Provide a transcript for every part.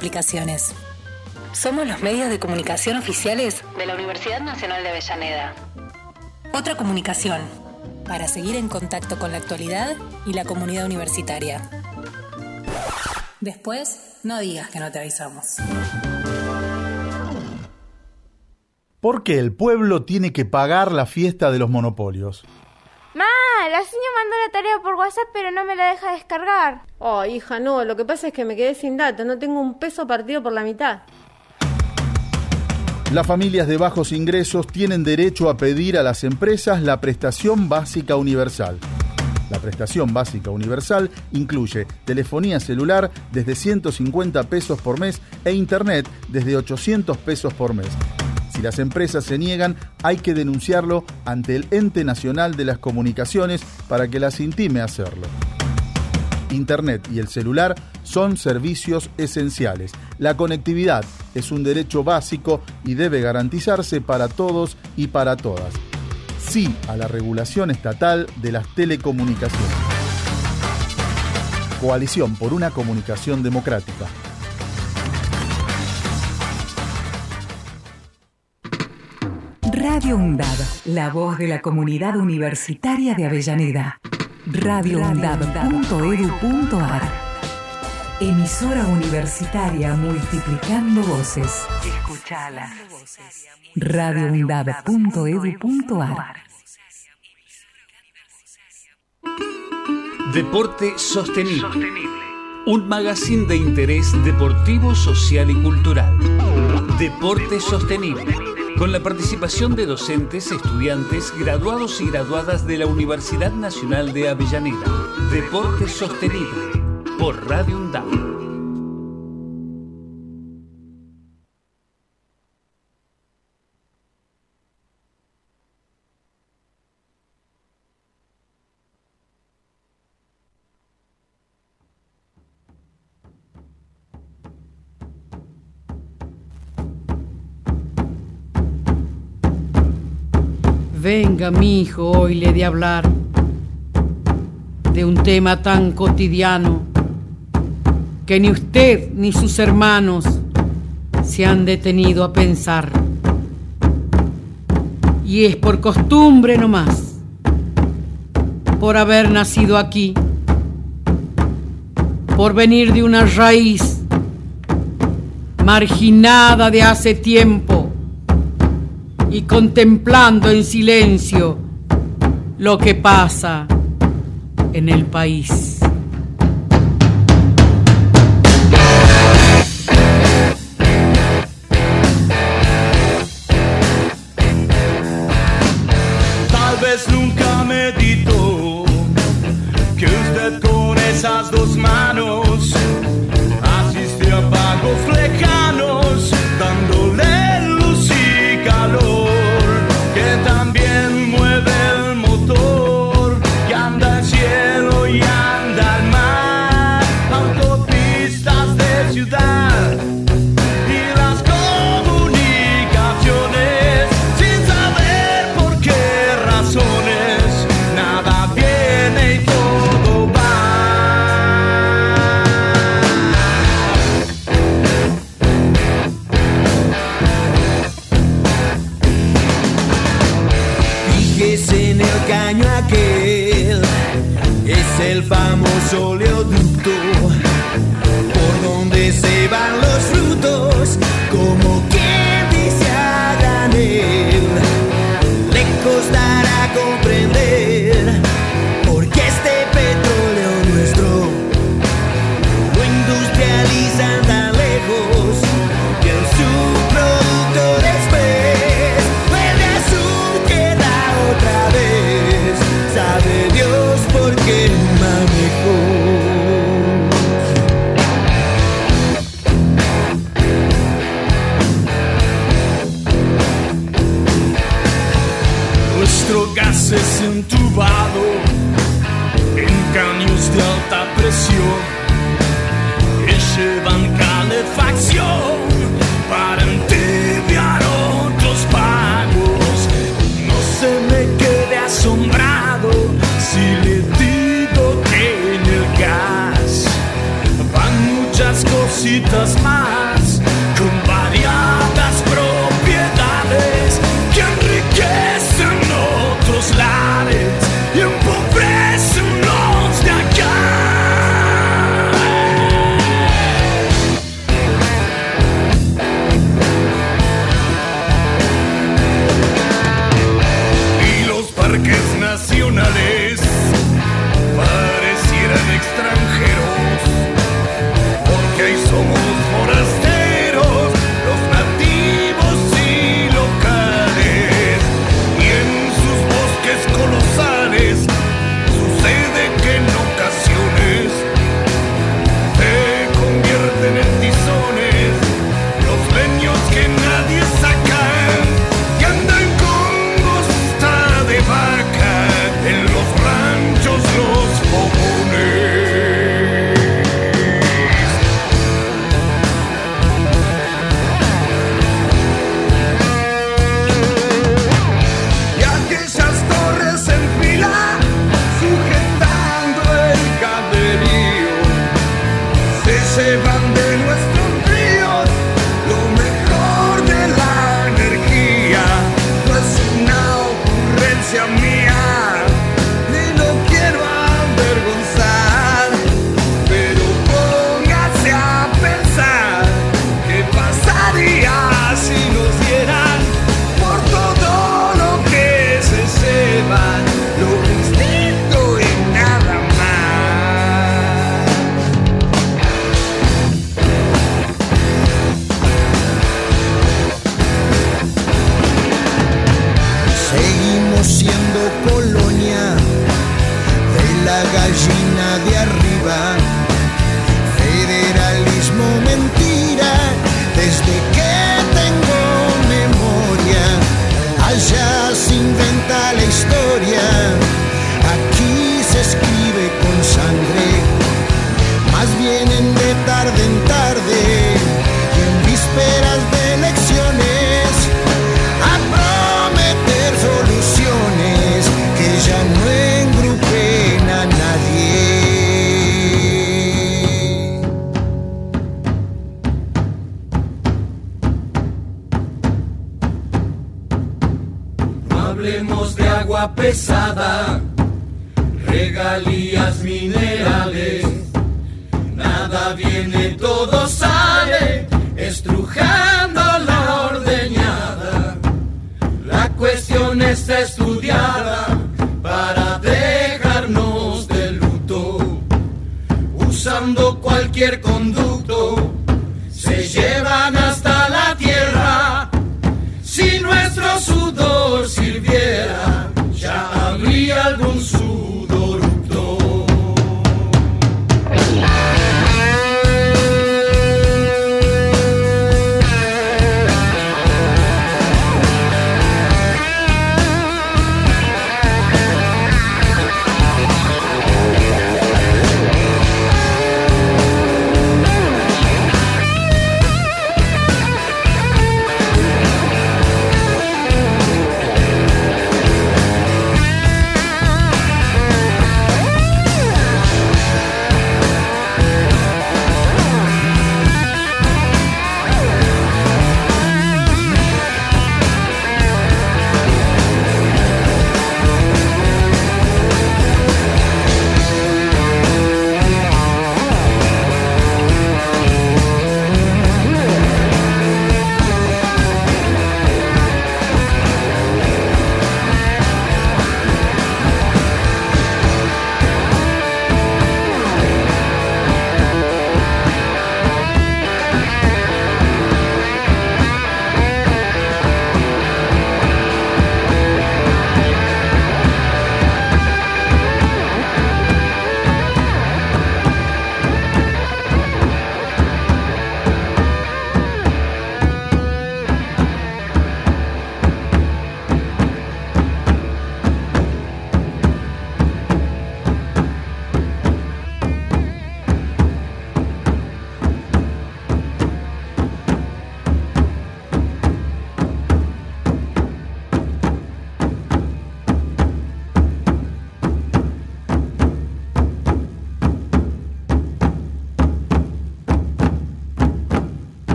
aplicaciones. Somos los medios de comunicación oficiales de la Universidad Nacional de Avellaneda. Otra comunicación, para seguir en contacto con la actualidad y la comunidad universitaria. Después, no digas que no te avisamos. ¿Por qué el pueblo tiene que pagar la fiesta de los monopolios? La señora mandó la tarea por WhatsApp pero no me la deja descargar. Oh, hija, no, lo que pasa es que me quedé sin datos, no tengo un peso partido por la mitad. Las familias de bajos ingresos tienen derecho a pedir a las empresas la prestación básica universal. La prestación básica universal incluye telefonía celular desde 150 pesos por mes e internet desde 800 pesos por mes. Si las empresas se niegan, hay que denunciarlo ante el Ente Nacional de las Comunicaciones para que las intime a hacerlo. Internet y el celular son servicios esenciales. La conectividad es un derecho básico y debe garantizarse para todos y para todas. Sí a la regulación estatal de las telecomunicaciones. Coalición por una comunicación democrática. Radio UNDAD, la voz de la comunidad universitaria de Avellaneda. radioundad.edu.ar Emisora universitaria multiplicando voces. Escuchala. radioundad.edu.ar Deporte Sostenible. Un magazine de interés deportivo, social y cultural. Deporte Sostenible con la participación de docentes, estudiantes, graduados y graduadas de la Universidad Nacional de Avellaneda. Deporte Sostenible por Radio UNDAP. Venga, mi hijo, hoy le de hablar de un tema tan cotidiano que ni usted ni sus hermanos se han detenido a pensar. Y es por costumbre nomás, por haber nacido aquí, por venir de una raíz marginada de hace tiempo y contemplando en silencio lo que pasa en el país. Tal vez nunca meditó que usted con esas dos manos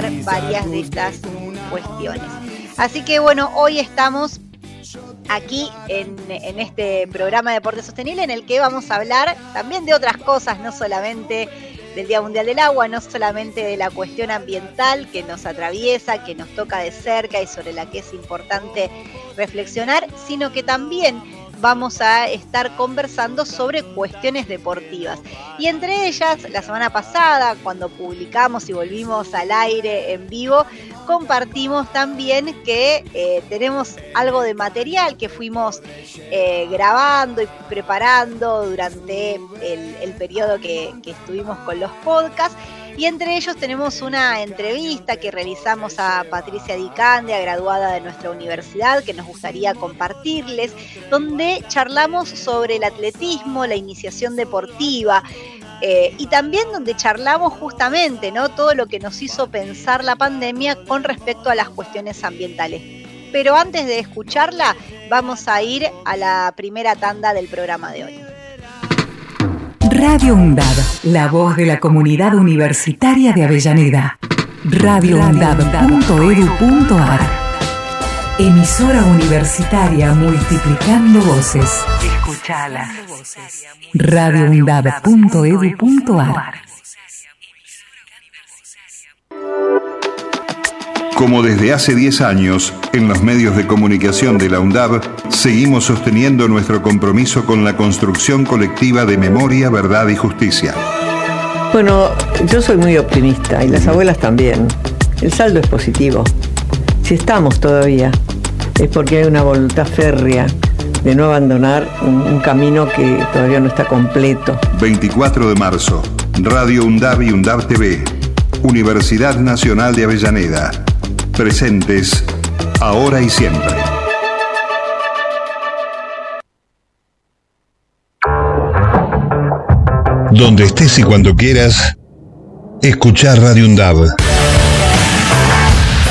varias de estas cuestiones. Así que bueno, hoy estamos aquí en, en, este programa de Deporte Sostenible en el que vamos a hablar también de otras cosas, no solamente del Día Mundial del Agua, no solamente de la cuestión ambiental que nos atraviesa, que nos toca de cerca y sobre la que es importante reflexionar, sino que también vamos a estar conversando sobre cuestiones deportivas. Y entre ellas, la semana pasada, cuando publicamos y volvimos al aire en vivo, compartimos también que eh, tenemos algo de material que fuimos eh, grabando y preparando durante el, periodo que, que estuvimos con los podcasts y entre ellos tenemos una entrevista que realizamos a Patricia Dicandia, graduada de nuestra universidad, que nos gustaría compartirles, donde charlamos sobre el atletismo, la iniciación deportiva. Eh, y también donde charlamos justamente ¿no? todo lo que nos hizo pensar la pandemia con respecto a las cuestiones ambientales. Pero antes de escucharla, vamos a ir a la primera tanda del programa de hoy. Radio UNDAD, la voz de la comunidad universitaria de Avellaneda. radioundad.edu.ar Emisora universitaria multiplicando voces. Escuchala. radioundad.edu.ar Como desde hace 10 años, en los medios de comunicación de la UNDAB, seguimos sosteniendo nuestro compromiso con la construcción colectiva de memoria, verdad y justicia. Bueno, yo soy muy optimista y las abuelas también. El saldo es positivo. Si estamos todavía, es porque hay una voluntad férrea de no abandonar un, un camino que todavía no está completo. 24 de marzo, Radio UNDAB y UNDAB TV, Universidad Nacional de Avellaneda. Presentes ahora y siempre. Donde estés y cuando quieras, escuchar Radio UNDAB.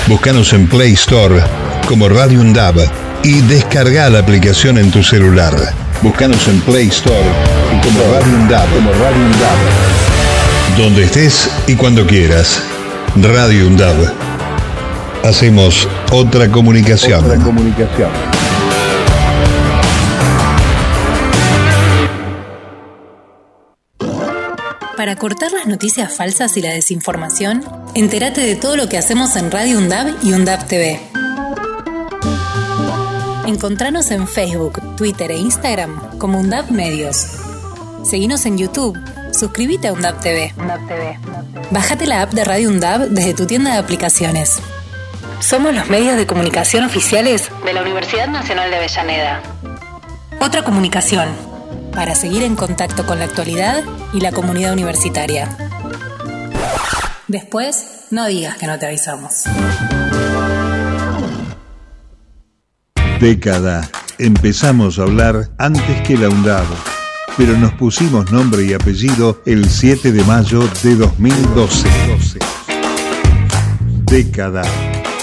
Búscanos en Play Store como Radio UNDAB y descarga la aplicación en tu celular. Búscanos en Play Store como Radio UNDAB. Como Radio UNDAB. Donde estés y cuando quieras. Radio UNDAB. Hacemos otra comunicación. Otra comunicación. Para cortar las noticias falsas y la desinformación, entérate de todo lo que hacemos en Radio UNDAB y UNDAB TV. Encontranos en Facebook, Twitter e Instagram como UNDAB Medios. Seguinos en YouTube. Suscríbete a UNDAB TV. Bájate la app de Radio UNDAB desde tu tienda de aplicaciones. Somos los medios de comunicación oficiales de la Universidad Nacional de Avellaneda. Otra comunicación para seguir en contacto con la actualidad y la comunidad universitaria. Después, no digas que no te avisamos. Década. Empezamos a hablar antes que la UNDAB, pero nos pusimos nombre y apellido el 7 de mayo de 2012. Década.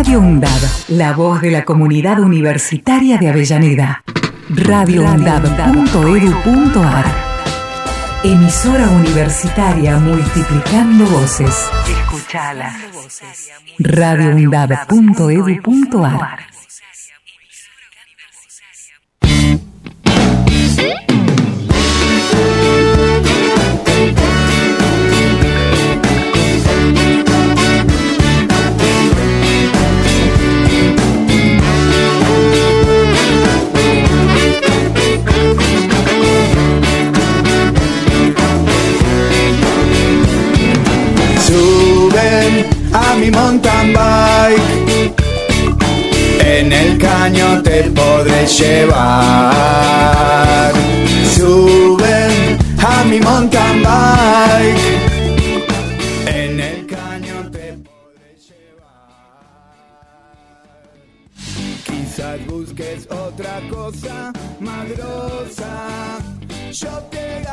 Radio UNDAB, la voz de la comunidad universitaria de Avellaneda. radioundab.edu.ar Emisora universitaria multiplicando voces. Escuchala. radioundab.edu.ar Suben mi mountain bike. En el caño te podré llevar. Suben a mi mountain bike. En el caño te podré llevar. Quizás busques otra cosa más. Yo te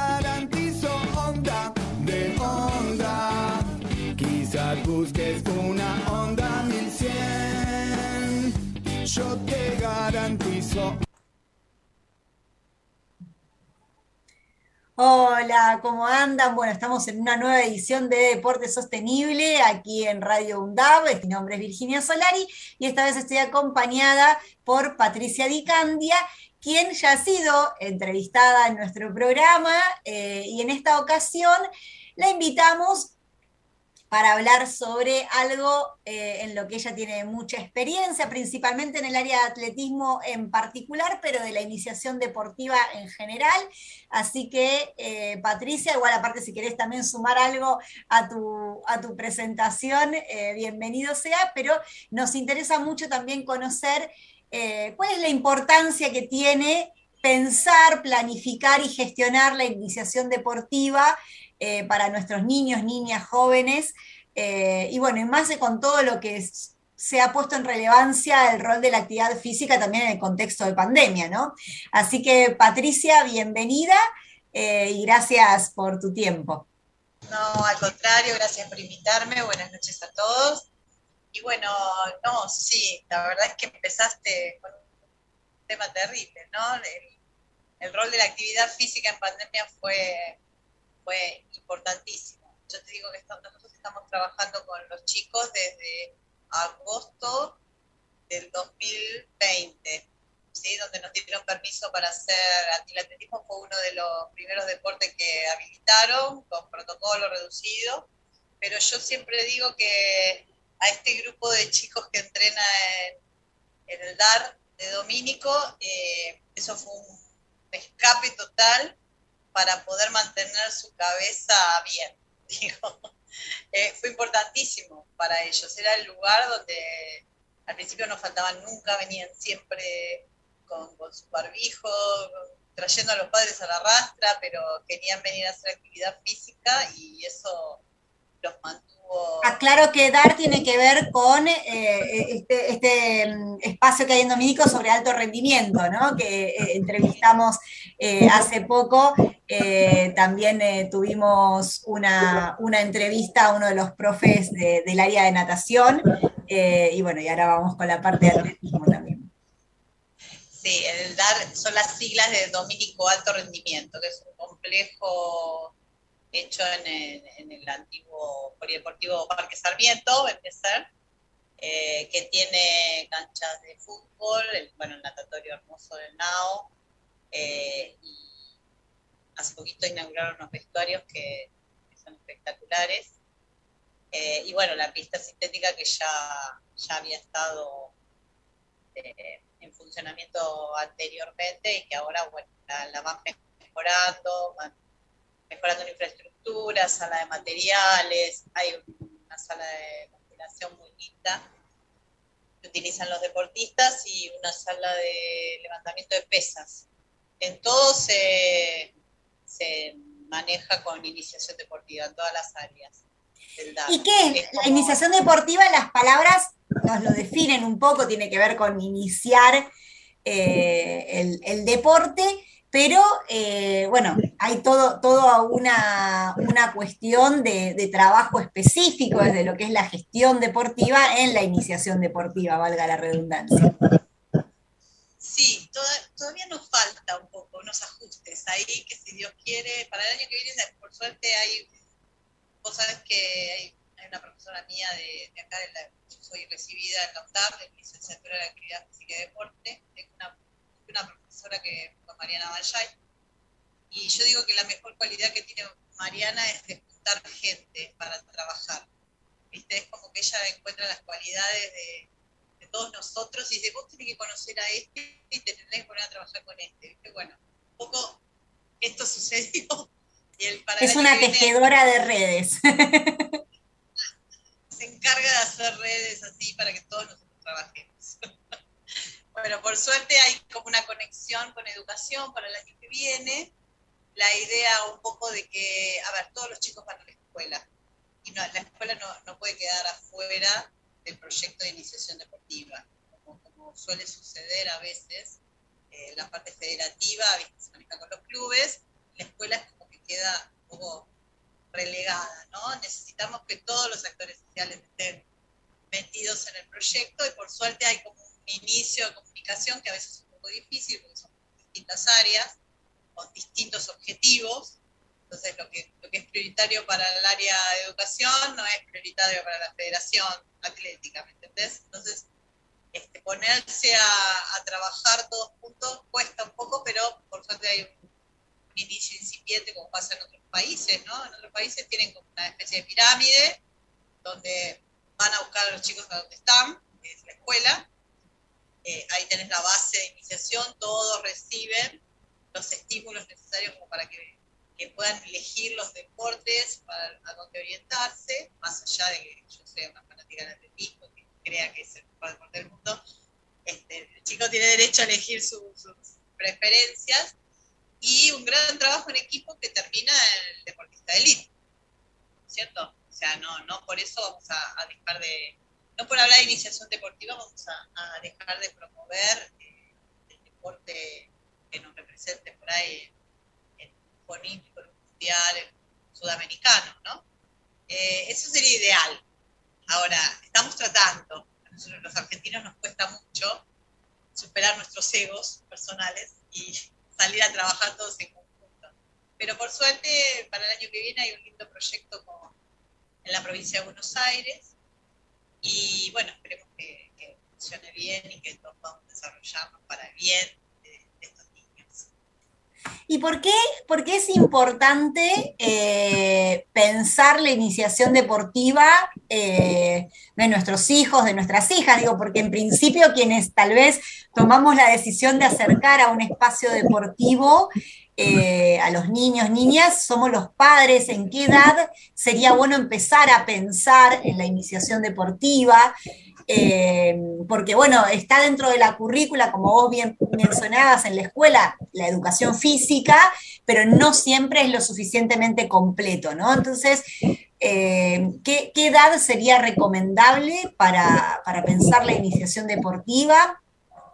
Hola, ¿cómo andan? Bueno, estamos en una nueva edición de Deporte Sostenible aquí en Radio UNDAB. Mi nombre es Virginia Solari y esta vez estoy acompañada por Patricia Di Candia, quien ya ha sido entrevistada en nuestro programa eh, y en esta ocasión la invitamos para hablar sobre algo eh, en lo que ella tiene mucha experiencia, principalmente en el área de atletismo en particular, pero de la iniciación deportiva en general. Así que, eh, Patricia, igual aparte si querés también sumar algo a tu, a tu presentación, eh, bienvenido sea, pero nos interesa mucho también conocer cuál es la importancia que tiene pensar, planificar y gestionar la iniciación deportiva eh, para nuestros niños, niñas, jóvenes, eh, y bueno, y más con todo lo que se ha puesto en relevancia el rol de la actividad física también en el contexto de pandemia, ¿no? Así que Patricia, bienvenida eh, y gracias por tu tiempo. No, al contrario, gracias por invitarme. Buenas noches a todos. Y bueno, no, sí, la verdad es que empezaste con un tema terrible, ¿no? El rol de la actividad física en pandemia fue, fue importantísimo. Yo te digo que nosotros estamos trabajando con los chicos desde agosto del 2020, ¿sí? donde nos dieron permiso para hacer atletismo, fue uno de los primeros deportes que habilitaron con protocolo reducido, pero yo siempre digo que a este grupo de chicos que entrena en, en el DAR de Domínico, eh, eso fue un escape total para poder mantener su cabeza bien. Digo, Eh, fue importantísimo para ellos. Era el lugar donde al principio no faltaban nunca, venían siempre con, con su barbijo, trayendo a los padres a la rastra, pero querían venir a hacer actividad física y eso los mantuvo. Aclaro que DAR tiene que ver con eh, este, este, mm, espacio que hay en Dominico sobre alto rendimiento, ¿no? Que eh, entrevistamos eh, hace poco. Eh, también eh, tuvimos una, una entrevista a uno de los profes de- del área de natación. eh, y bueno, y ahora vamos con la parte de atletismo también. Sí, el DAR son las siglas de Domínico Alto Rendimiento, que es un complejo hecho en el, antiguo Polideportivo Parque Sarmiento, eh, que tiene canchas de fútbol, el, bueno, el natatorio hermoso del NAO, eh, y hace poquito inauguraron unos vestuarios que, son espectaculares. Eh, y bueno, la pista sintética que ya, ya había estado en funcionamiento anteriormente y que ahora bueno, la, la van mejorando, van mejorando la infraestructura, sala de materiales, hay una sala de ventilación muy linda que utilizan los deportistas y una sala de levantamiento de pesas. En todo se, se maneja con iniciación deportiva, en todas las áreas. ¿Y qué es? La iniciación deportiva, las palabras nos lo definen un poco, tiene que ver con iniciar eh, el, el deporte, pero eh, bueno, hay todo, toda una, una cuestión de, trabajo específico desde lo que es la gestión deportiva en la iniciación deportiva, valga la redundancia. Sí, toda- todavía nos falta un poco unos ajustes ahí, que si Dios quiere, para el año que viene, por suerte hay, vos sabés que hay, una profesora mía de, acá, de la, yo soy recibida en la de licenciatura de Actividad Física y Deporte, tengo una, una profesora que fue Mariana Bayay, y yo digo que la mejor cualidad que tiene Mariana es de juntar gente para trabajar, ¿viste? Es como que ella encuentra las cualidades de, de todos nosotros y dice, vos tenés que conocer a este y te tenés que poner a trabajar con este, ¿viste? Bueno, un poco esto sucedió y el Es una viene tejedora de redes. se encarga de hacer redes así para que todos nosotros trabajemos. bueno, por suerte hay como una conexión con educación para el año que viene. La idea un poco de que, a ver, todos los chicos van a la escuela y no, la escuela no, no puede quedar afuera del proyecto de iniciación deportiva, como, como suele suceder a veces. eh, la parte federativa ¿viste? se maneja con los clubes, la escuela es como que queda un poco relegada, ¿no? Necesitamos que todos los actores sociales estén metidos en el proyecto y por suerte hay como inicio de comunicación que a veces es un poco difícil porque son distintas áreas con distintos objetivos. Entonces lo que, lo que es prioritario para el área de educación no es prioritario para la federación atlética, ¿me entendés? Entonces este, ponerse a, a trabajar todos juntos cuesta un poco, pero por suerte hay un, inicio incipiente como pasa en otros países, ¿no? En otros países tienen como una especie de pirámide donde van a buscar a los chicos a donde están, que es la escuela. Eh, ahí tenés la base de iniciación, todos reciben los estímulos necesarios como para que, puedan elegir los deportes para a dónde orientarse, más allá de que yo sea una fanática del atletismo, que crea que es el mejor deporte del mundo, este, el chico tiene derecho a elegir su- sus preferencias y un gran trabajo en equipo que termina en el deportista de élite, ¿cierto? O sea, no, no por eso vamos a, a dejar de, no por hablar de iniciación deportiva, vamos a, dejar de promover eh, el deporte que nos represente por ahí olímpico, en mundial, en sudamericano, ¿no? Eh, eso sería ideal. Ahora, estamos tratando, a nosotros los argentinos nos cuesta mucho superar nuestros egos personales y salir a trabajar todos en conjunto. Pero por suerte, para el año que viene hay un lindo proyecto con- en la provincia de Buenos Aires y bueno, esperemos que, funcione bien y que todos podamos desarrollarnos para bien de, de estos niños. ¿Y por qué, por qué es importante eh, pensar la iniciación deportiva eh, de nuestros hijos, de nuestras hijas? Digo, porque en principio quienes tal vez tomamos la decisión de acercar a un espacio deportivo eh, a los niños, niñas, somos los padres, en qué edad sería bueno empezar a pensar en la iniciación deportiva, eh, porque bueno, está dentro de la currícula, como vos bien mencionabas en la escuela, la educación física, pero no siempre es lo suficientemente completo, ¿no? Entonces, eh, ¿qué, qué edad sería recomendable para, para pensar la iniciación deportiva?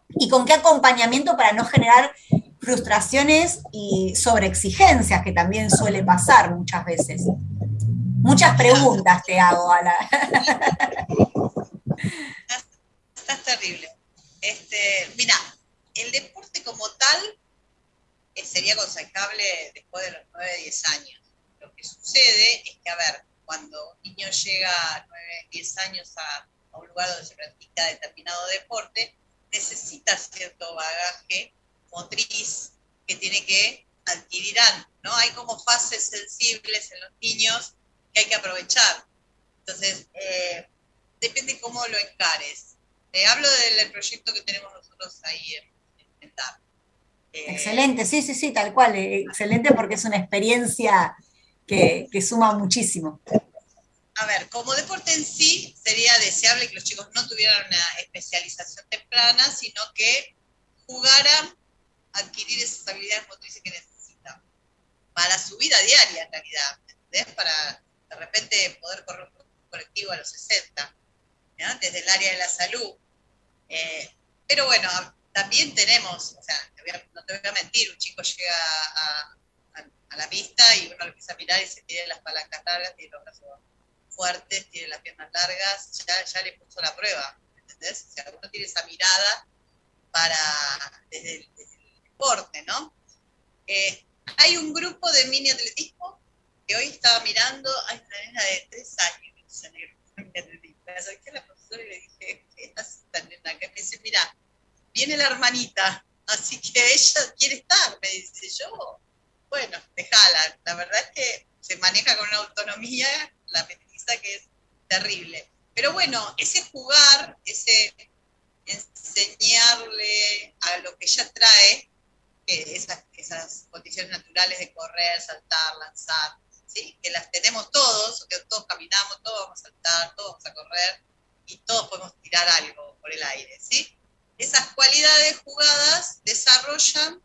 ¿Y con qué acompañamiento para no generar frustraciones y sobreexigencias que también suele pasar muchas veces? Muchas preguntas te hago, Ala. Estás terrible. Este, mira, el deporte como tal eh, sería aconsejable después de los 9, 10 años. Lo que sucede es que, a ver, cuando un niño llega a 9, 10 años a, a un lugar donde se practica determinado deporte, necesita cierto bagaje motriz que tiene que adquirir antes, ¿no? Hay como fases sensibles en los niños que hay que aprovechar. Entonces, eh, depende cómo lo encares. Te hablo del, proyecto que tenemos nosotros ahí en, en TAP. Eh, Excelente, sí, sí, sí, tal cual. eh, Excelente porque es una experiencia que, que suma muchísimo. A ver, como deporte en sí, sería deseable que los chicos no tuvieran una especialización temprana, sino que jugaran adquirir esas habilidades motrices que necesitan para su vida diaria, en realidad, ¿entendés? Para de repente poder correr un colectivo a los 60, ¿ya? desde el área de la salud. Eh, pero bueno, también tenemos, o sea, no te voy a mentir, un chico llega a, la pista y uno lo empieza a mirar y se tiene las palancas largas, tiene los brazos fuertes, tiene las piernas largas, ya, ya le puso la prueba, ¿entendés? O sea, uno tiene esa mirada para, desde desde Eh, hay un grupo de mini atletismo que hoy estaba mirando, hay una nena de tres años, que me a la profesora y le dije, ¿qué hace esta dice, mira, viene la hermanita, así que ella quiere estar, me dice yo. Bueno, déjala, la verdad es que se maneja con una autonomía, la petiza que es terrible. Pero bueno, ese jugar, ese enseñarle a lo que ella trae, esas, esas condiciones naturales de correr, saltar, lanzar, ¿sí? que las tenemos todos, que todos caminamos, todos vamos a saltar, todos vamos a correr y todos podemos tirar algo por el aire. ¿sí? Esas cualidades jugadas desarrollan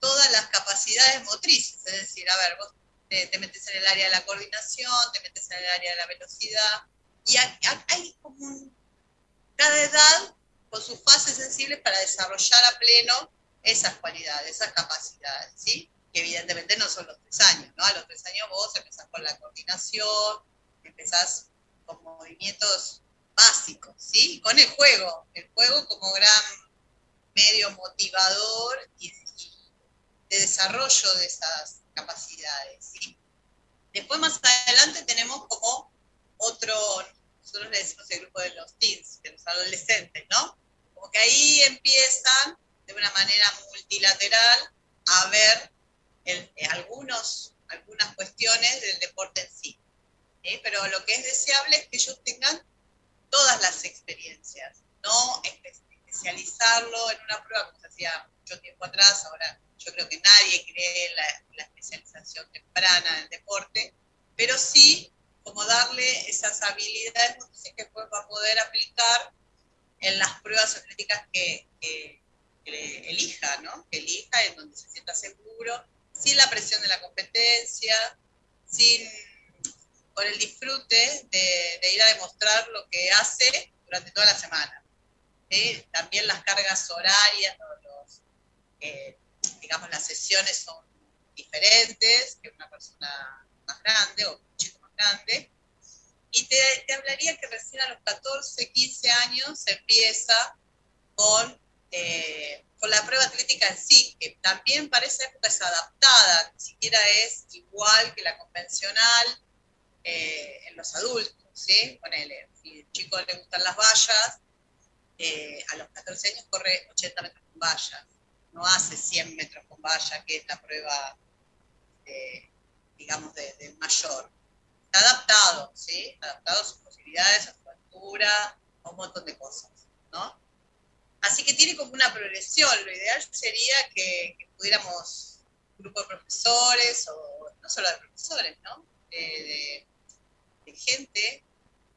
todas las capacidades motrices, es decir, a ver, vos te, te metes en el área de la coordinación, te metes en el área de la velocidad, y hay, como cada edad con sus fases sensibles para desarrollar a pleno esas cualidades, esas capacidades, ¿sí? Que evidentemente no son los tres años, ¿no? A los tres años vos empezás con la coordinación, empezás con movimientos básicos, ¿sí? Con el juego, el juego como gran medio motivador y, de desarrollo de esas capacidades, ¿sí? Después más adelante tenemos como otro, nosotros le decimos el grupo de los teens, de los adolescentes, ¿no? Como que ahí empiezan de una manera multilateral a ver el- eh, algunos, algunas cuestiones del deporte en sí. ¿sí? Pero lo que es deseable es que ellos tengan todas las experiencias, no espe- especializarlo en una prueba como se hacía mucho tiempo atrás, ahora yo creo que nadie cree en la, la especialización temprana del deporte, pero sí como darle esas habilidades que después va a poder aplicar en las pruebas atléticas que, que- que elija, ¿no? Que elija en donde se sienta seguro, sin la presión de la competencia, sin con el disfrute de, ir a demostrar lo que hace durante toda la semana. También las cargas horarias, eh, digamos, las sesiones son diferentes que una persona más grande o un chico más grande. Y te, hablaría que recién a los 14, 15 años empieza con, eh, con la prueba atlética en sí, que también para esa época es adaptada, ni siquiera es igual que la convencional eh, en los adultos, ¿sí? Ponele, si al chico le gustan las vallas, eh, a los 14 años corre 80 metros con vallas, no hace 100 metros con vallas, que es la prueba, eh, digamos, de- del mayor. Está adaptado, ¿sí? Adaptado a sus posibilidades, a su altura, a un montón de cosas, ¿no? Así que tiene como una progresión. Lo ideal sería que, que pudiéramos, grupo de profesores, o no solo de profesores, ¿no? De, de- de gente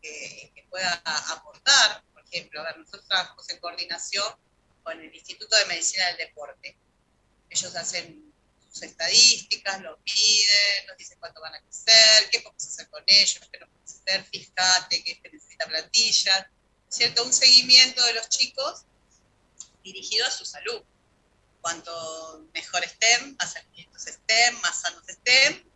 que, que pueda aportar. Por ejemplo, a ver, nosotros trabajamos en coordinación con el Instituto de Medicina del Deporte. Ellos hacen sus estadísticas, los miden, nos dicen cuánto van a crecer, qué podemos hacer con ellos, qué no podemos hacer, fíjate, que necesita plantilla, ¿cierto? Un seguimiento de los chicos dirigido a su salud. Cuanto mejor estén, más alimentos estén, más sanos estén,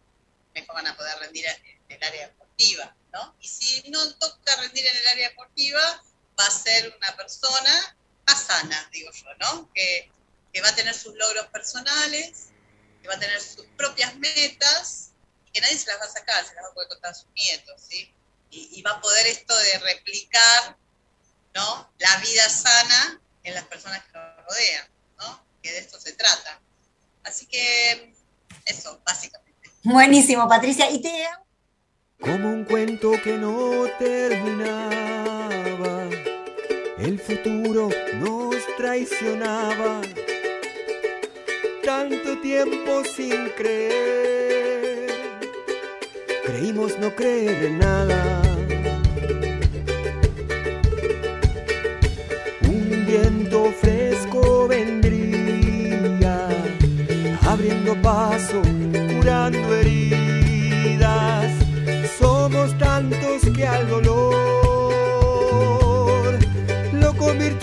mejor van a poder rendir en el área deportiva, ¿no? Y si no toca rendir en el área deportiva, va a ser una persona más sana, digo yo, ¿no? Que, que va a tener sus logros personales, que va a tener sus propias metas, y que nadie se las va a sacar, se las va a poder contar a sus nietos, ¿sí? Y, y va a poder esto de replicar, ¿no? La vida sana en las personas que lo rodean, ¿no? Que de esto se trata. Así que eso, básicamente. Buenísimo, Patricia. Y te Como un cuento que no terminaba, el futuro nos traicionaba. Tanto tiempo sin creer, creímos no creer en nada. Paso, curando heridas. Somos tantos que al dolor lo convirtió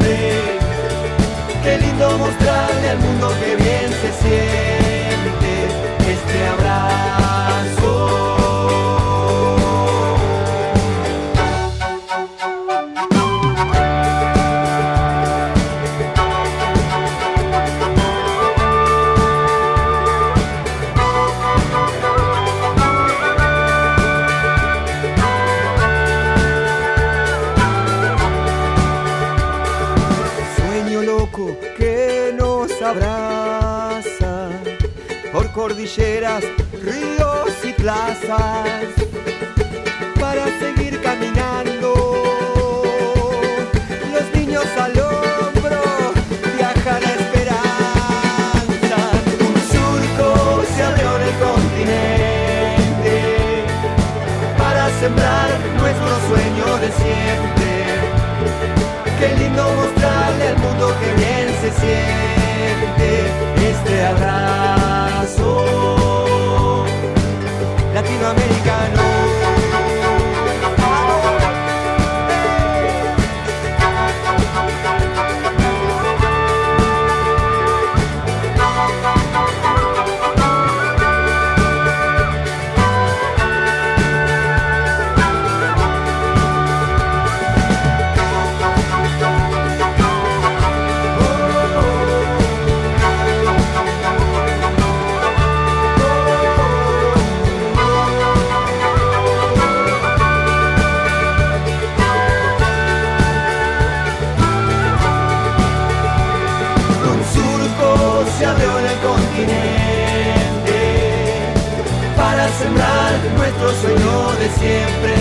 nuestro sueño de siempre.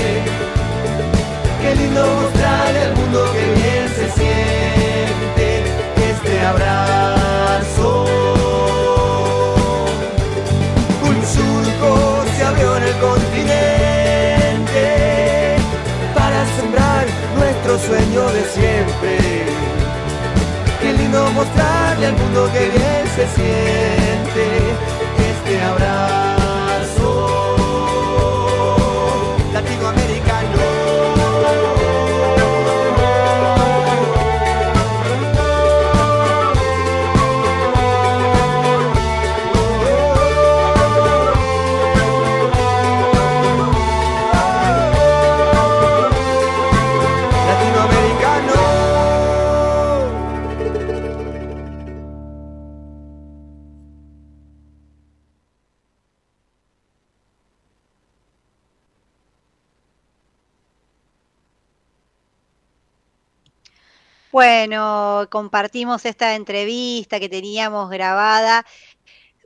Qué lindo mostrarle al mundo que bien se siente este abrazo. Un surco se abrió en el continente para sembrar nuestro sueño de siempre. Qué lindo mostrarle al mundo que bien se siente este abrazo Bueno, compartimos esta entrevista que teníamos grabada,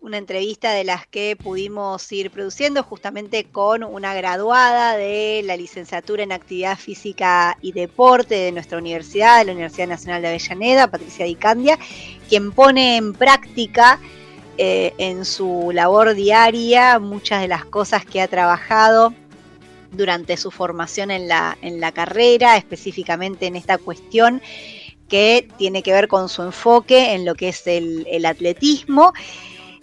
una entrevista de las que pudimos ir produciendo justamente con una graduada de la licenciatura en actividad física y deporte de nuestra universidad, de la Universidad Nacional de Avellaneda, Patricia Di Candia, quien pone en práctica eh, en su labor diaria muchas de las cosas que ha trabajado durante su formación en la, en la carrera, específicamente en esta cuestión que tiene que ver con su enfoque en lo que es el, atletismo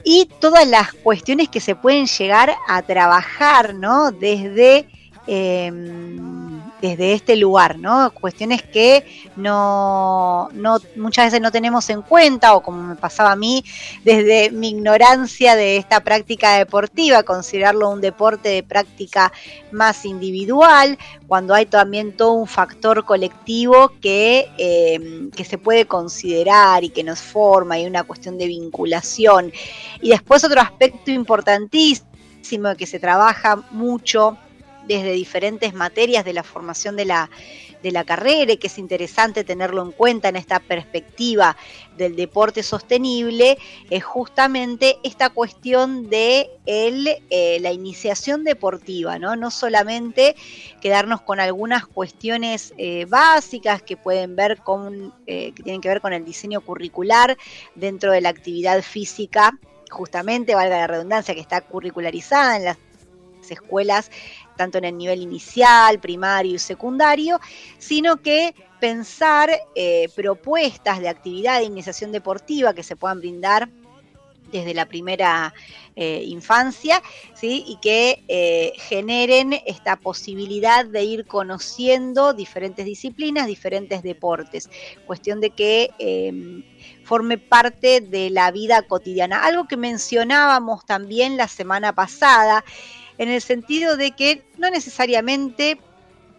y todas las cuestiones que se pueden llegar a trabajar, ¿no? Desde, eh, desde este lugar, ¿no? Cuestiones que no, no, muchas veces no tenemos en cuenta, o como me pasaba a mí, desde mi ignorancia de esta práctica deportiva, considerarlo un deporte de práctica más individual, cuando hay también todo un factor colectivo que, eh, que se puede considerar y que nos forma, y una cuestión de vinculación. Y después otro aspecto importantísimo que se trabaja mucho desde diferentes materias de la formación de la, de la carrera y que es interesante tenerlo en cuenta en esta perspectiva del deporte sostenible, es justamente esta cuestión de el, eh, la iniciación deportiva, ¿no? No solamente quedarnos con algunas cuestiones eh, básicas que pueden ver con, eh, que tienen que ver con el diseño curricular dentro de la actividad física, justamente, valga la redundancia, que está curricularizada en las escuelas tanto en el nivel inicial, primario y secundario, sino que pensar eh, propuestas de actividad de iniciación deportiva que se puedan brindar desde la primera eh, infancia, ¿sí? y que eh, generen esta posibilidad de ir conociendo diferentes disciplinas, diferentes deportes. Cuestión de que em, forme parte de la vida cotidiana. Algo que mencionábamos también la semana pasada, en el sentido de que no necesariamente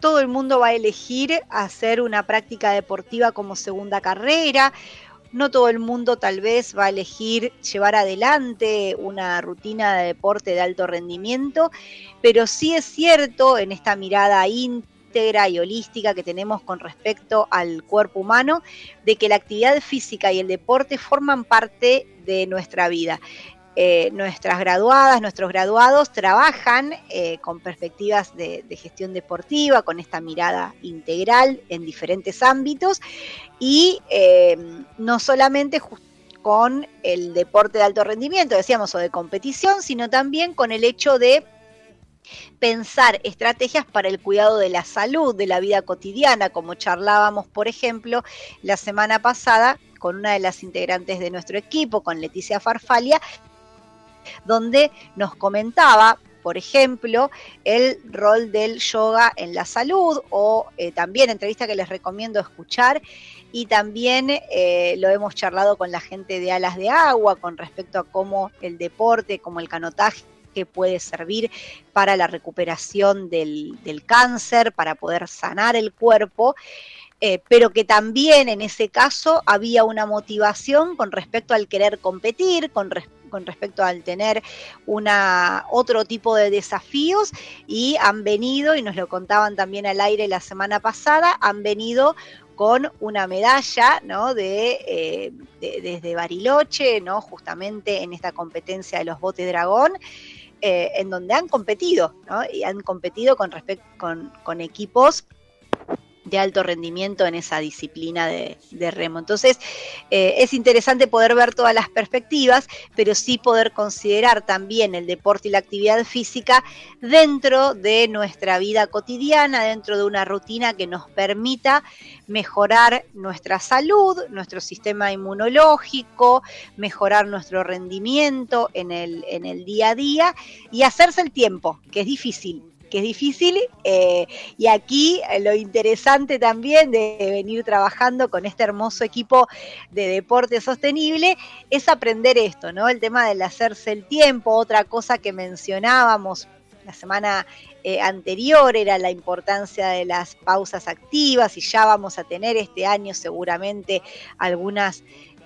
todo el mundo va a elegir hacer una práctica deportiva como segunda carrera no todo el mundo tal vez va a elegir llevar adelante una rutina de deporte de alto rendimiento, pero sí es cierto en esta mirada íntegra y holística que tenemos con respecto al cuerpo humano, de que la actividad física y el deporte forman parte de nuestra vida. Eh, nuestras graduadas, nuestros graduados trabajan eh, con perspectivas de, gestión deportiva, con esta mirada integral en diferentes ámbitos y eh, no solamente con el deporte de alto rendimiento, decíamos, o de competición, sino también con el hecho de pensar estrategias para el cuidado de la salud, de la vida cotidiana, como charlábamos, por ejemplo, la semana pasada con una de las integrantes de nuestro equipo, con Leticia Farfalia, donde nos comentaba por ejemplo, el rol del yoga en la salud o eh, también entrevista que les recomiendo escuchar y también eh, lo hemos charlado con la gente de Alas de Agua con respecto a cómo el deporte, como el canotaje, puede servir para la recuperación del, cáncer, para poder sanar el cuerpo. Eh, pero que también en ese caso había una motivación con respecto al querer competir, con respecto con respecto al tener una, otro tipo de desafíos y han venido, y nos lo contaban también al aire la semana pasada, han venido con una medalla ¿no? de, eh, desde Bariloche, ¿no? justamente en esta competencia de los botes dragón. Eh, en donde han competido, ¿no? y han competido con, con, con equipos de alto rendimiento en esa disciplina de, remo. Entonces, eh, es interesante poder ver todas las perspectivas, pero sí poder considerar también el deporte y la actividad física dentro de nuestra vida cotidiana, dentro de una rutina que nos permita mejorar nuestra salud, nuestro sistema inmunológico, mejorar nuestro rendimiento en el, en el día a día y hacerse el tiempo, que es difícil que es difícil. Eh, y aquí eh, lo interesante también de venir trabajando con este hermoso equipo de deporte sostenible es aprender esto, ¿no? El tema del hacerse el tiempo, otra cosa que mencionábamos la semana eh, anterior era la importancia de las pausas activas y ya vamos a tener este año seguramente algunas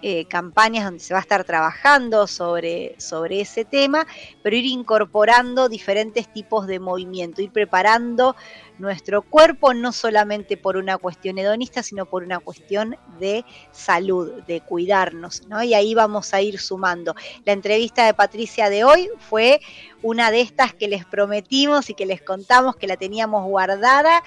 eh, campañas donde se va a estar trabajando sobre, sobre ese tema, pero ir incorporando diferentes tipos de movimiento, ir preparando nuestro cuerpo no solamente por una cuestión hedonista, sino por una cuestión de salud, de cuidarnos, ¿no? Y ahí vamos a ir sumando. La entrevista de Patricia de hoy fue una de estas que les prometimos y que les contamos que la teníamos guardada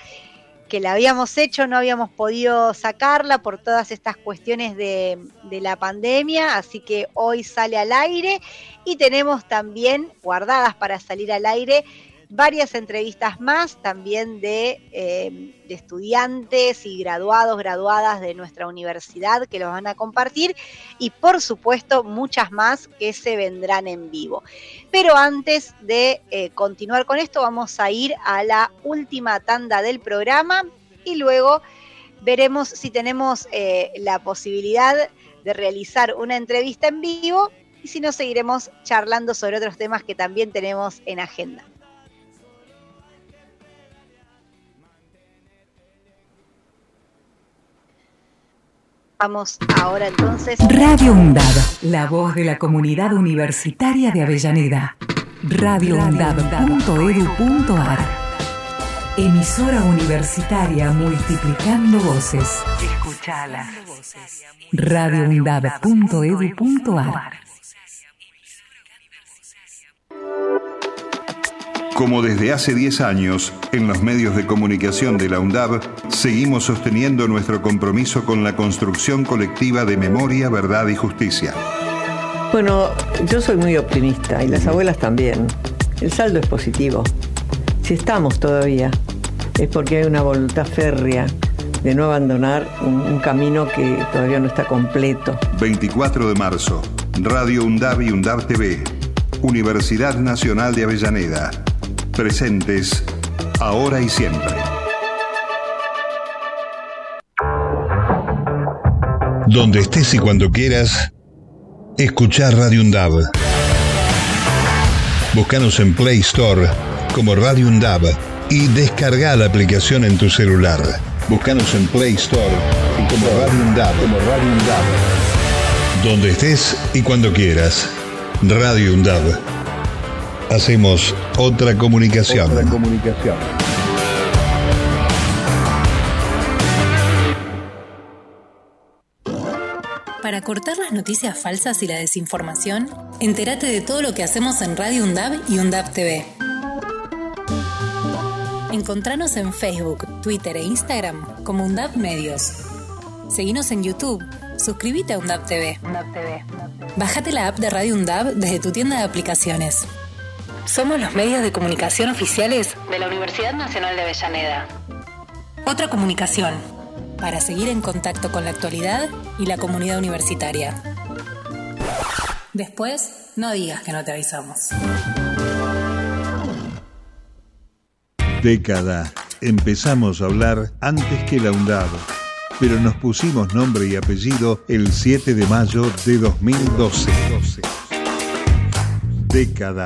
que la habíamos hecho, no habíamos podido sacarla por todas estas cuestiones de, la pandemia, así que hoy sale al aire. Y tenemos también guardadas para salir al aire varias entrevistas más también de, eh, de, estudiantes y graduados, graduadas de nuestra universidad que los van a compartir y por supuesto muchas más que se vendrán en vivo. Pero antes de eh, continuar con esto vamos a ir a la última tanda del programa y luego veremos si tenemos eh, la posibilidad de realizar una entrevista en vivo y si no seguiremos charlando sobre otros temas que también tenemos en agenda. Vamos ahora entonces. Radio UNDAB, la voz de la comunidad universitaria de Avellaneda. radioundab.edu.ar Emisora universitaria multiplicando voces. Escuchala. radioundab.edu.ar Como desde hace 10 años, en los medios de comunicación de la UNDAB, seguimos sosteniendo nuestro compromiso con la construcción colectiva de memoria, verdad y justicia. Bueno, yo soy muy optimista y las abuelas también. El saldo es positivo. Si estamos todavía, es porque hay una voluntad férrea de no abandonar un, un camino que todavía no está completo. 24 de marzo, Radio UNDAB y UNDAB TV, Universidad Nacional de Avellaneda. Presentes ahora y siempre. Donde estés y cuando quieras, escuchar Radio UNDAB. Búscanos en Play Store como Radio UNDAB y descarga la aplicación en tu celular. Búscanos en Play Store como Radio UNDAB, como Radio UNDAB. Donde estés y cuando quieras. Radio UNDAB. Hacemos otra comunicación. Otra comunicación. Para cortar las noticias falsas y la desinformación, entérate de todo lo que hacemos en Radio UNDAB y UNDAB TV. Encontranos en Facebook, Twitter e Instagram como UNDAB Medios. Seguinos en YouTube. Suscríbete a UNDAB TV. Bájate la app de Radio UNDAB desde tu tienda de aplicaciones. Somos los medios de comunicación oficiales de la Universidad Nacional de Avellaneda. Otra comunicación para seguir en contacto con la actualidad y la comunidad universitaria. Después, no digas que no te avisamos. Década. Empezamos a hablar antes que la UNDAB, pero nos pusimos nombre y apellido el 7 de mayo de 2012. Década.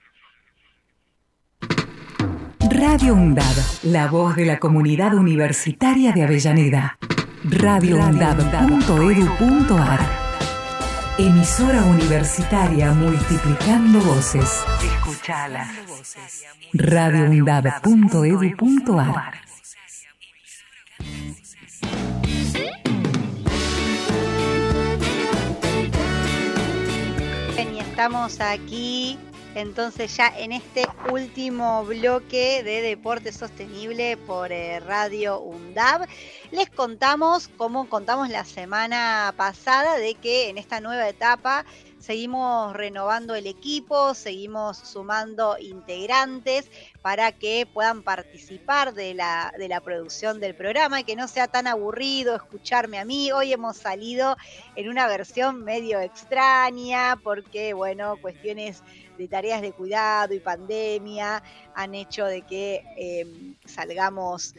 Radio UNDAB, la voz de la comunidad universitaria de Avellaneda. radioundab.edu.ar Emisora universitaria multiplicando voces. Escuchala. radioundab.edu.ar Bien, y estamos aquí entonces ya en este último bloque de Deporte Sostenible por eh, Radio UNDAB. Les contamos, como contamos la semana pasada, de que en esta nueva etapa seguimos renovando el equipo, seguimos sumando integrantes para que puedan participar de la, de la producción del programa y que no sea tan aburrido escucharme a mí. Hoy hemos salido en una versión medio extraña porque, bueno, cuestiones de tareas de cuidado y pandemia han hecho de que eh, salgamos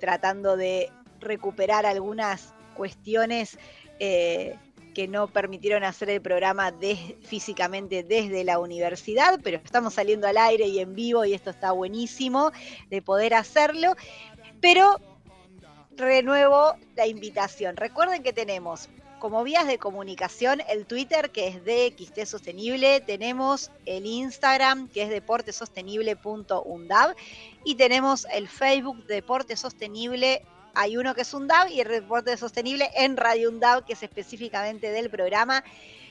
tratando de recuperar algunas cuestiones eh, que no permitieron hacer el programa físicamente desde la universidad, pero estamos saliendo al aire y en vivo y esto está buenísimo de poder hacerlo. Pero renuevo la invitación. Recuerden que tenemos como vías de comunicación el Twitter que es DXT Sostenible, tenemos el Instagram que es deportesostenible.undab y tenemos el Facebook Deporte Sostenible. Hay uno que es UNDAB y el Deporte Sostenible en Radio UNDAB que es específicamente del programa.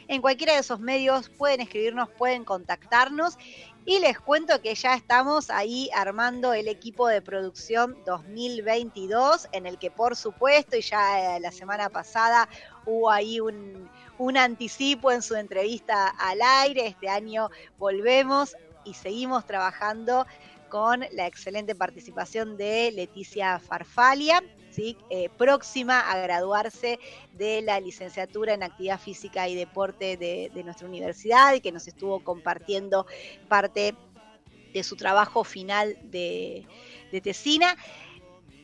En cualquiera de esos medios pueden escribirnos, pueden contactarnos y les cuento que ya estamos ahí armando el equipo de producción 2022, en el que por supuesto, y ya eh, la semana pasada hubo ahí un, un anticipo en su entrevista al aire, este año volvemos y seguimos trabajando con la excelente participación de Leticia Farfalia, Eh, próxima a graduarse de la licenciatura en actividad física y deporte de, de nuestra universidad y que nos estuvo compartiendo parte de su trabajo final de, de tesina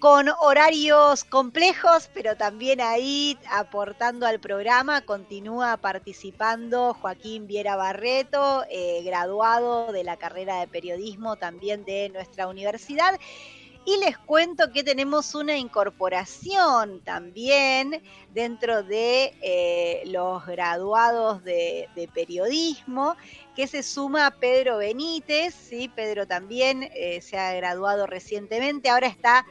con horarios complejos, pero también ahí aportando al programa, continúa participando Joaquín Viera Barreto, eh, graduado de la carrera de periodismo también de nuestra universidad. Y les cuento que tenemos una incorporación también dentro de eh, los graduados de, de, periodismo, que se suma a Pedro Benítez, ¿sí? Pedro también eh, se ha graduado recientemente, ahora está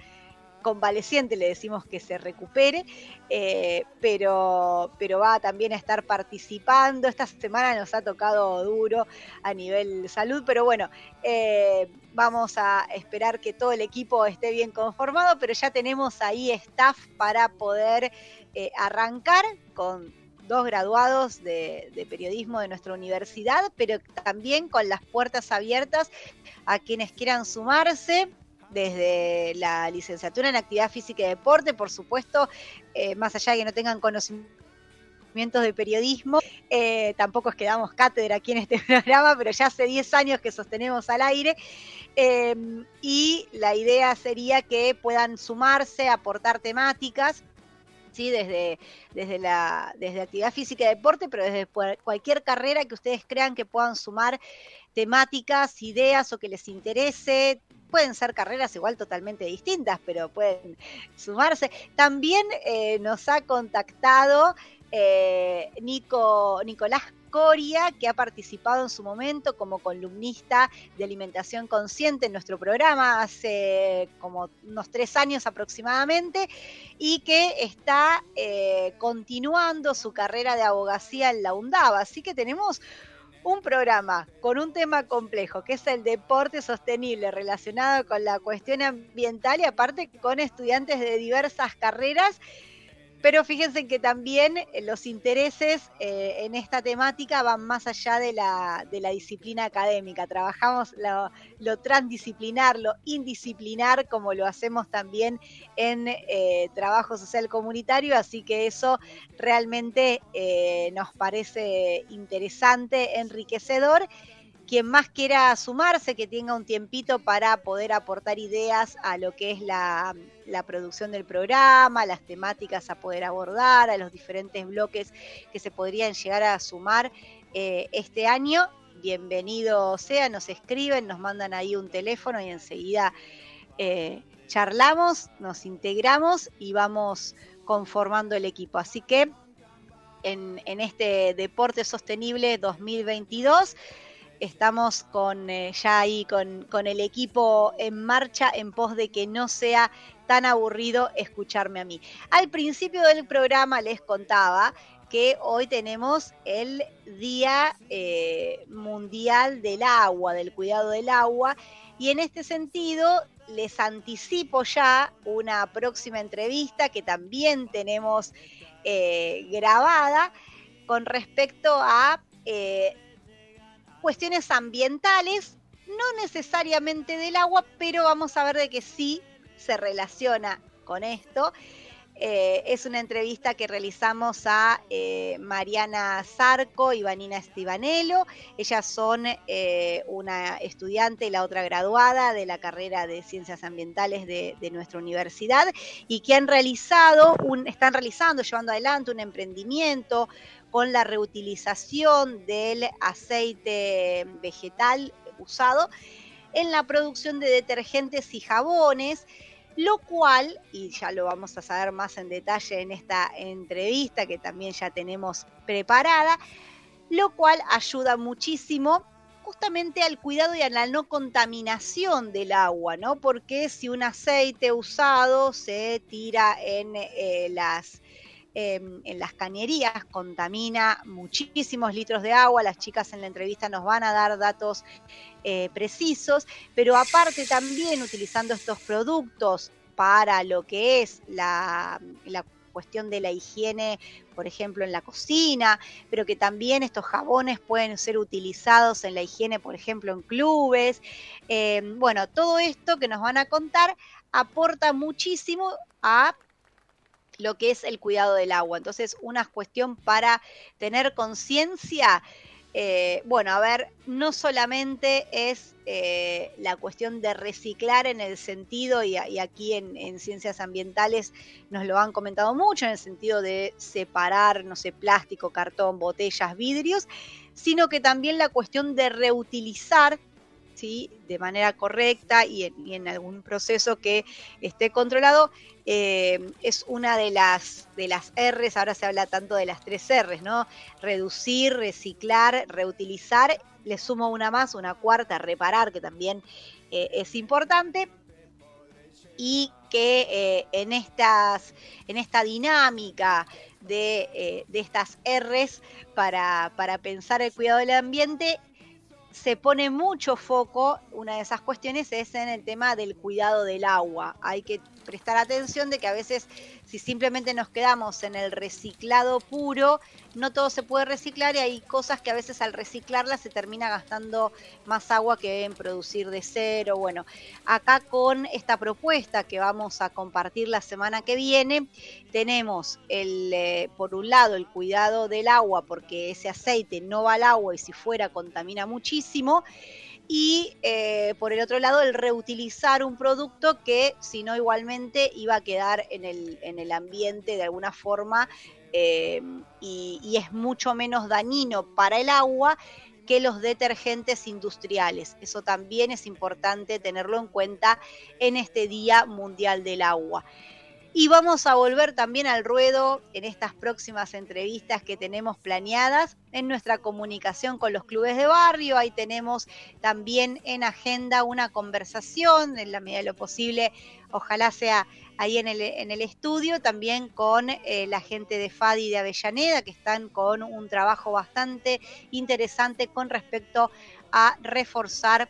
convaleciente, le decimos que se recupere, eh, pero, pero va también a estar participando. Esta semana nos ha tocado duro a nivel salud, pero bueno, eh, vamos a esperar que todo el equipo esté bien conformado, pero ya tenemos ahí staff para poder eh, arrancar con dos graduados de, de, periodismo de nuestra universidad, pero también con las puertas abiertas a quienes quieran sumarse desde la licenciatura en actividad física y deporte, por supuesto, eh, más allá de que no tengan conocimientos de periodismo, eh, tampoco es que damos cátedra aquí en este programa, pero ya hace 10 años que sostenemos al aire. Eh, y la idea sería que puedan sumarse, aportar temáticas ¿sí? desde, desde, la, desde actividad física y deporte, pero desde cualquier carrera que ustedes crean que puedan sumar temáticas, ideas o que les interese. Pueden ser carreras igual totalmente distintas, pero pueden sumarse. También eh, nos ha contactado eh, Nico, Nicolás Coria, que ha participado en su momento como columnista de alimentación consciente en nuestro programa hace como unos tres años aproximadamente, y que está eh, continuando su carrera de abogacía en la UNDAB. Así que tenemos un programa con un tema complejo, que es el deporte sostenible relacionado con la cuestión ambiental y aparte con estudiantes de diversas carreras pero fíjense que también eh, los intereses eh, en esta temática van más allá de la, de la disciplina académica. Trabajamos lo, transdisciplinar, lo indisciplinar, como lo hacemos también en eh, trabajo social comunitario, así que eso realmente nos parece interesante, enriquecedor quien más quiera sumarse, que tenga un tiempito para poder aportar ideas a lo que es la, producción del programa, las temáticas a poder abordar, a los diferentes bloques que se podrían llegar a sumar eh, este año. Bienvenido sea, nos escriben, nos mandan ahí un teléfono y enseguida eh, charlamos, nos integramos y vamos conformando el equipo. Así que en, en este Deporte Sostenible 2022 estamos con eh, ya ahí con, con, el equipo en marcha en pos de que no sea tan aburrido escucharme a mí. Al principio del programa les contaba que hoy tenemos el Día eh, Mundial del Agua, del cuidado del agua, y en este sentido les anticipo ya una próxima entrevista que también tenemos eh, grabada con respecto a cuestiones ambientales, no necesariamente del agua, pero vamos a ver de que sí se relaciona con esto. Eh, es una entrevista que realizamos a eh, Mariana Zarco y Vanina Estibanelo. Ellas son eh, una estudiante y la otra graduada de la carrera de Ciencias Ambientales de, de nuestra universidad y que han realizado, un, están realizando, llevando adelante un emprendimiento, con la reutilización del aceite vegetal usado en la producción de detergentes y jabones, lo cual, y ya lo vamos a saber más en detalle en esta entrevista que también ya tenemos preparada, lo cual ayuda muchísimo justamente al cuidado y a la no contaminación del agua, ¿no? Porque si un aceite usado se tira en eh, las Em, en las cañerías, contamina muchísimos litros de agua, las chicas en la entrevista nos van a dar datos eh, precisos, pero aparte también utilizando estos productos para lo que es la, la cuestión de la higiene, por ejemplo, en la cocina, pero que también estos jabones pueden ser utilizados en la higiene, por ejemplo, en clubes. Em, bueno, todo esto que nos van a contar aporta muchísimo a lo que es el cuidado del agua. Entonces, una cuestión para tener conciencia. Eh, bueno, a ver, no solamente es eh, la cuestión de reciclar en el sentido, y, aquí en, ciencias ambientales nos lo han comentado mucho, en el sentido de separar, no sé, plástico, cartón, botellas, vidrios, sino que también la cuestión de reutilizar de manera correcta y en, algún proceso que esté controlado, eh, es una de las, de las R's, ahora se habla tanto de las tres R's, ¿no? Reducir, reciclar, reutilizar, le sumo una más, una cuarta, reparar, que también eh, es importante. Y que eh, en, estas, en esta dinámica de, de estas R's para, para pensar el cuidado del ambiente, se pone mucho foco, una de esas cuestiones es en el tema del cuidado del agua. Hay que prestar atención de que a veces si simplemente nos quedamos en el reciclado puro, no todo se puede reciclar y hay cosas que a veces al reciclarlas se termina gastando más agua que en producir de cero. Bueno, acá con esta propuesta que vamos a compartir la semana que viene, tenemos el, eh, por un lado el cuidado del agua porque ese aceite no va al agua y si fuera contamina muchísimo y eh, por el otro lado el reutilizar un producto que si no igualmente iba a quedar en el, en el ambiente de alguna forma eh, y, y es mucho menos dañino para el agua que los detergentes industriales. Eso también es importante tenerlo en cuenta en este Día Mundial del Agua. Y vamos a volver también al ruedo en estas próximas entrevistas que tenemos planeadas en nuestra comunicación con los clubes de barrio. Ahí tenemos también en agenda una conversación, en la medida de lo posible, ojalá sea ahí en el, en el estudio, también con eh, la gente de FADI de Avellaneda, que están con un trabajo bastante interesante con respecto a reforzar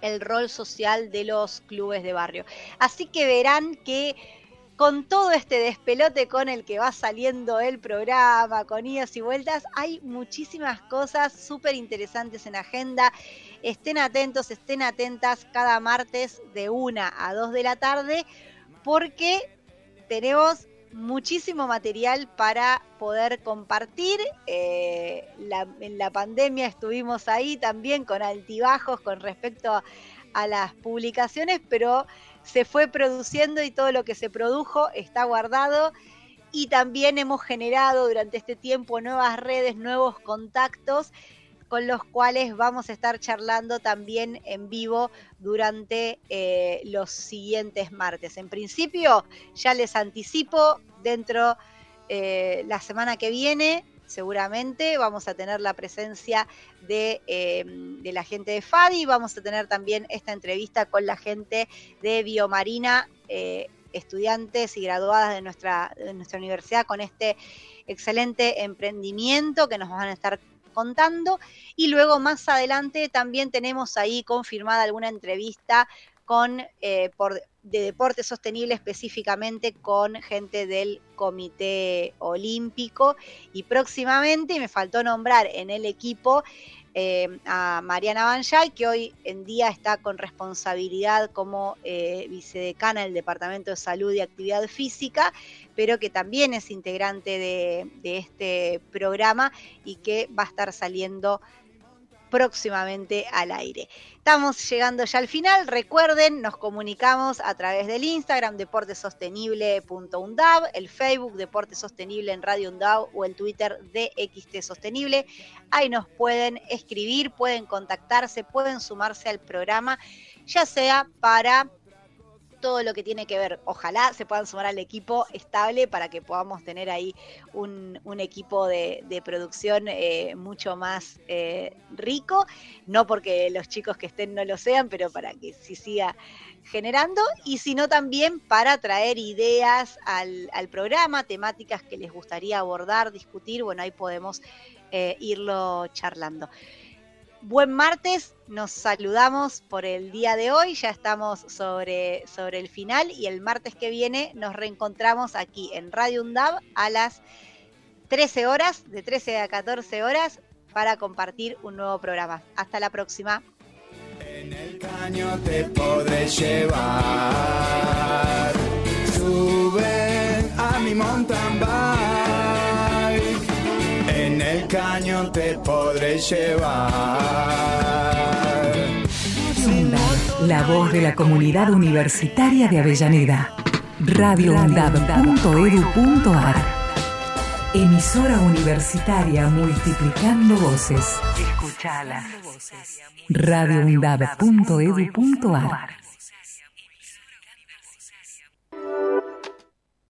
el rol social de los clubes de barrio. Así que verán que con todo este despelote con el que va saliendo el programa, con idas y vueltas, hay muchísimas cosas súper interesantes en agenda. Estén atentos, estén atentas cada martes de 1 a 2 de la tarde, porque tenemos muchísimo material para poder compartir. Eh, en la pandemia estuvimos ahí también con altibajos con respecto a las publicaciones, pero se fue produciendo y todo lo que se produjo está guardado. Y también hemos generado durante este tiempo nuevas redes, nuevos contactos con los cuales vamos a estar charlando también en vivo durante eh, los siguientes martes. En principio, ya les anticipo, dentro eh, la semana que viene seguramente vamos a tener la presencia de, eh, de, la gente de FADI, vamos a tener también esta entrevista con la gente de Biomarina, eh, estudiantes y graduadas de nuestra, de nuestra universidad con este excelente emprendimiento que nos van a estar contando. Y luego más adelante también tenemos ahí confirmada alguna entrevista con eh, de deporte sostenible específicamente con gente del Comité Olímpico. Y próximamente, me faltó nombrar en el equipo eh, a Mariana Banjay, que hoy en día está con responsabilidad como eh, vicedecana del Departamento de Salud y Actividad Física, pero que también es integrante de este programa y que va a estar saliendo próximamente al aire. Estamos llegando ya al final. Recuerden, nos comunicamos a través del Instagram deportesostenible.undab, el Facebook Deporte Sostenible en Radio Undab o el Twitter de XT Sostenible. Ahí nos pueden escribir, pueden contactarse, pueden sumarse al programa, ya sea para todo lo que tiene que ver. Ojalá se puedan sumar al equipo estable para que podamos tener ahí un, equipo de, producción eh, mucho más eh, rico. No porque los chicos que estén no lo sean, pero para que sí siga generando. Y sino también para traer ideas al, programa, temáticas que les gustaría abordar, discutir. Bueno, ahí podemos eh, irlo charlando buen martes, nos saludamos por el día de hoy, ya estamos sobre, sobre el final y el martes que viene nos reencontramos aquí en Radio UNDAV a las 13 horas, de 13 a 14 horas, para compartir un nuevo programa. Hasta la próxima. En el caño te podré llevar. Sube a mi mountain bike en el cañón te podré llevar. La voz de la comunidad universitaria de Avellaneda. radioundab.edu.ar Emisora universitaria multiplicando voces. Escuchala. radioundab.edu.ar